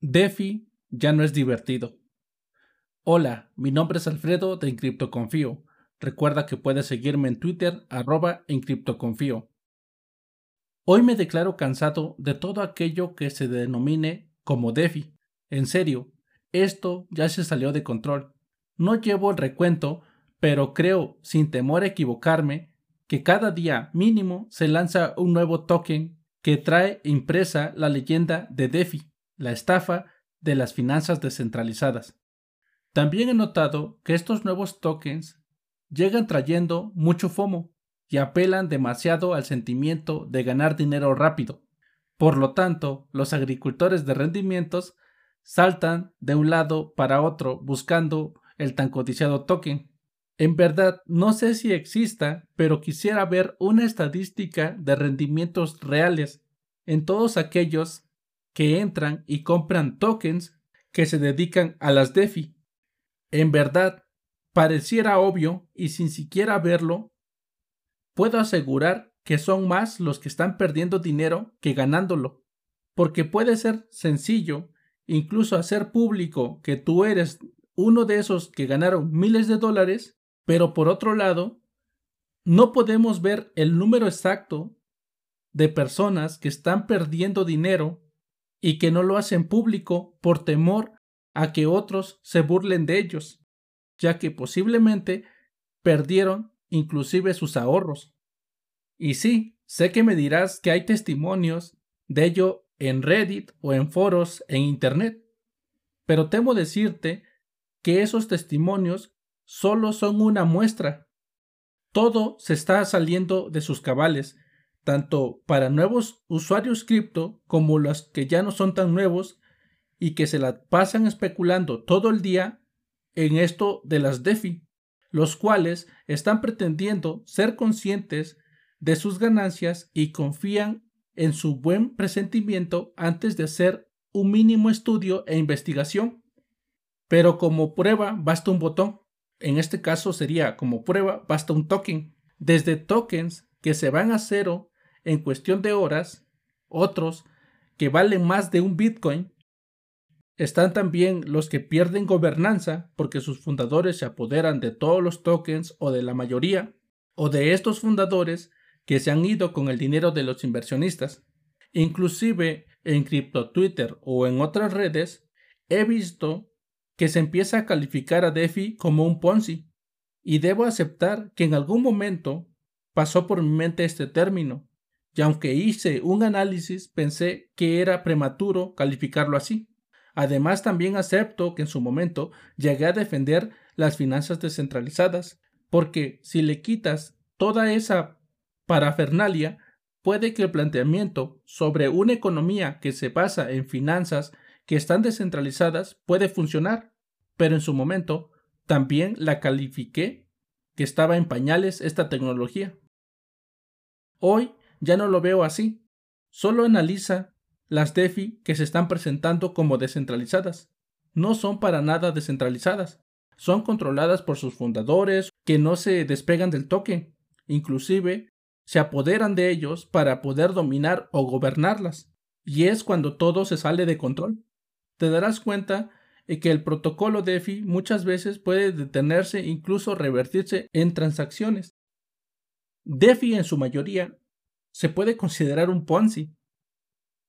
DeFi ya no es divertido. Hola, mi nombre es Alfredo de Encriptoconfío. Recuerda que puedes seguirme en Twitter arroba Encriptoconfío. Hoy me declaro cansado de todo aquello que se denomine como DeFi. En serio, esto ya se salió de control. No llevo el recuento, pero creo, sin temor a equivocarme, que cada día mínimo se lanza un nuevo token que trae impresa la leyenda de DeFi la estafa de las finanzas descentralizadas. También he notado que estos nuevos tokens llegan trayendo mucho FOMO y apelan demasiado al sentimiento de ganar dinero rápido. Por lo tanto, los agricultores de rendimientos saltan de un lado para otro buscando el tan codiciado token. En verdad, no sé si exista, pero quisiera ver una estadística de rendimientos reales en todos aquellos que entran y compran tokens que se dedican a las DeFi. En verdad, pareciera obvio y sin siquiera verlo, puedo asegurar que son más los que están perdiendo dinero que ganándolo, porque puede ser sencillo incluso hacer público que tú eres uno de esos que ganaron miles de dólares, pero por otro lado, no podemos ver el número exacto de personas que están perdiendo dinero y que no lo hacen público por temor a que otros se burlen de ellos, ya que posiblemente perdieron inclusive sus ahorros. Y sí, sé que me dirás que hay testimonios de ello en Reddit o en foros en Internet, pero temo decirte que esos testimonios solo son una muestra. Todo se está saliendo de sus cabales tanto para nuevos usuarios cripto como los que ya no son tan nuevos y que se la pasan especulando todo el día en esto de las DeFi, los cuales están pretendiendo ser conscientes de sus ganancias y confían en su buen presentimiento antes de hacer un mínimo estudio e investigación. Pero como prueba basta un botón. En este caso sería como prueba basta un token. Desde tokens que se van a cero en cuestión de horas, otros que valen más de un Bitcoin. Están también los que pierden gobernanza porque sus fundadores se apoderan de todos los tokens o de la mayoría, o de estos fundadores que se han ido con el dinero de los inversionistas. Inclusive en Crypto Twitter o en otras redes he visto que se empieza a calificar a DeFi como un Ponzi, y debo aceptar que en algún momento pasó por mi mente este término, y aunque hice un análisis pensé que era prematuro calificarlo así. Además también acepto que en su momento llegué a defender las finanzas descentralizadas, porque si le quitas toda esa parafernalia, puede que el planteamiento sobre una economía que se basa en finanzas que están descentralizadas puede funcionar, pero en su momento también la califiqué que estaba en pañales esta tecnología. Hoy ya no lo veo así. Solo analiza las DeFi que se están presentando como descentralizadas. No son para nada descentralizadas. Son controladas por sus fundadores que no se despegan del toque. Inclusive se apoderan de ellos para poder dominar o gobernarlas. Y es cuando todo se sale de control. Te darás cuenta que el protocolo DeFi muchas veces puede detenerse incluso revertirse en transacciones. DeFi en su mayoría se puede considerar un Ponzi,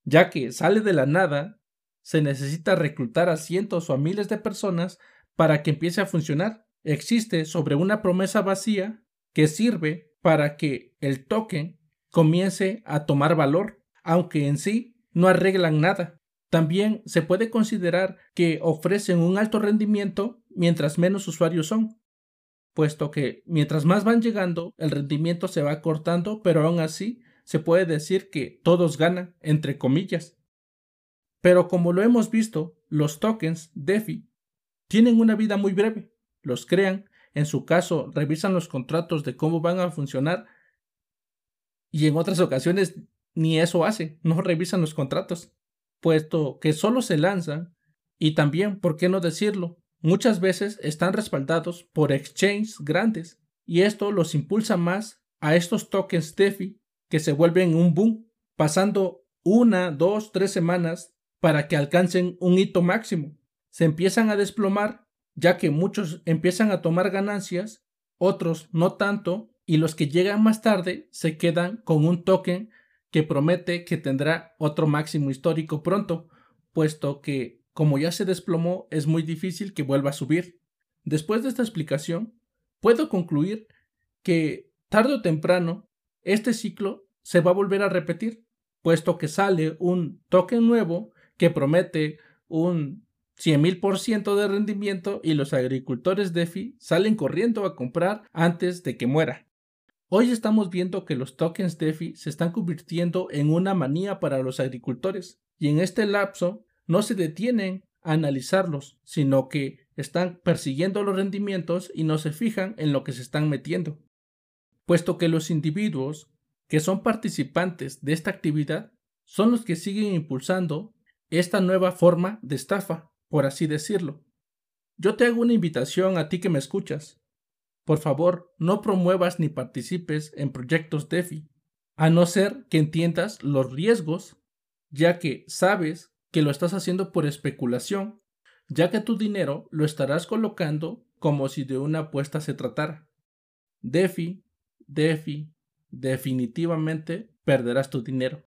ya que sale de la nada, se necesita reclutar a cientos o a miles de personas para que empiece a funcionar. Existe sobre una promesa vacía que sirve para que el token comience a tomar valor, aunque en sí no arreglan nada. También se puede considerar que ofrecen un alto rendimiento mientras menos usuarios son, puesto que mientras más van llegando el rendimiento se va cortando, pero aún así se puede decir que todos ganan, entre comillas. Pero como lo hemos visto, los tokens DeFi tienen una vida muy breve. Los crean, en su caso revisan los contratos de cómo van a funcionar y en otras ocasiones ni eso hacen, no revisan los contratos, puesto que solo se lanzan y también, ¿por qué no decirlo? Muchas veces están respaldados por exchanges grandes y esto los impulsa más a estos tokens DeFi que se vuelven un boom, pasando una, dos, tres semanas para que alcancen un hito máximo. Se empiezan a desplomar, ya que muchos empiezan a tomar ganancias, otros no tanto, y los que llegan más tarde se quedan con un token que promete que tendrá otro máximo histórico pronto, puesto que, como ya se desplomó, es muy difícil que vuelva a subir. Después de esta explicación, puedo concluir que tarde o temprano este ciclo se va a volver a repetir, puesto que sale un token nuevo que promete un 100.000% de rendimiento y los agricultores DeFi salen corriendo a comprar antes de que muera. Hoy estamos viendo que los tokens DeFi se están convirtiendo en una manía para los agricultores y en este lapso no se detienen a analizarlos, sino que están persiguiendo los rendimientos y no se fijan en lo que se están metiendo. Puesto que los individuos que son participantes de esta actividad son los que siguen impulsando esta nueva forma de estafa, por así decirlo. Yo te hago una invitación a ti que me escuchas. Por favor, no promuevas ni participes en proyectos DeFi, a no ser que entiendas los riesgos, ya que sabes que lo estás haciendo por especulación, ya que tu dinero lo estarás colocando como si de una apuesta se tratara. DeFi, DeFi, definitivamente perderás tu dinero.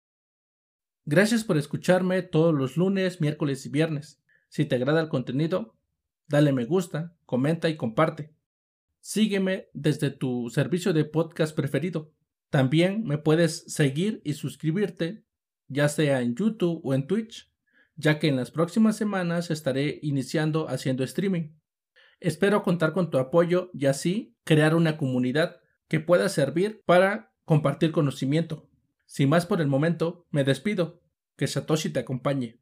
Gracias por escucharme todos los lunes, miércoles y viernes. Si te agrada el contenido, dale me gusta, comenta y comparte. Sígueme desde tu servicio de podcast preferido. También me puedes seguir y suscribirte, ya sea en YouTube o en Twitch, ya que en las próximas semanas estaré iniciando haciendo streaming. Espero contar con tu apoyo y así crear una comunidad que pueda servir para compartir conocimiento. Sin más por el momento, me despido. Que Satoshi te acompañe.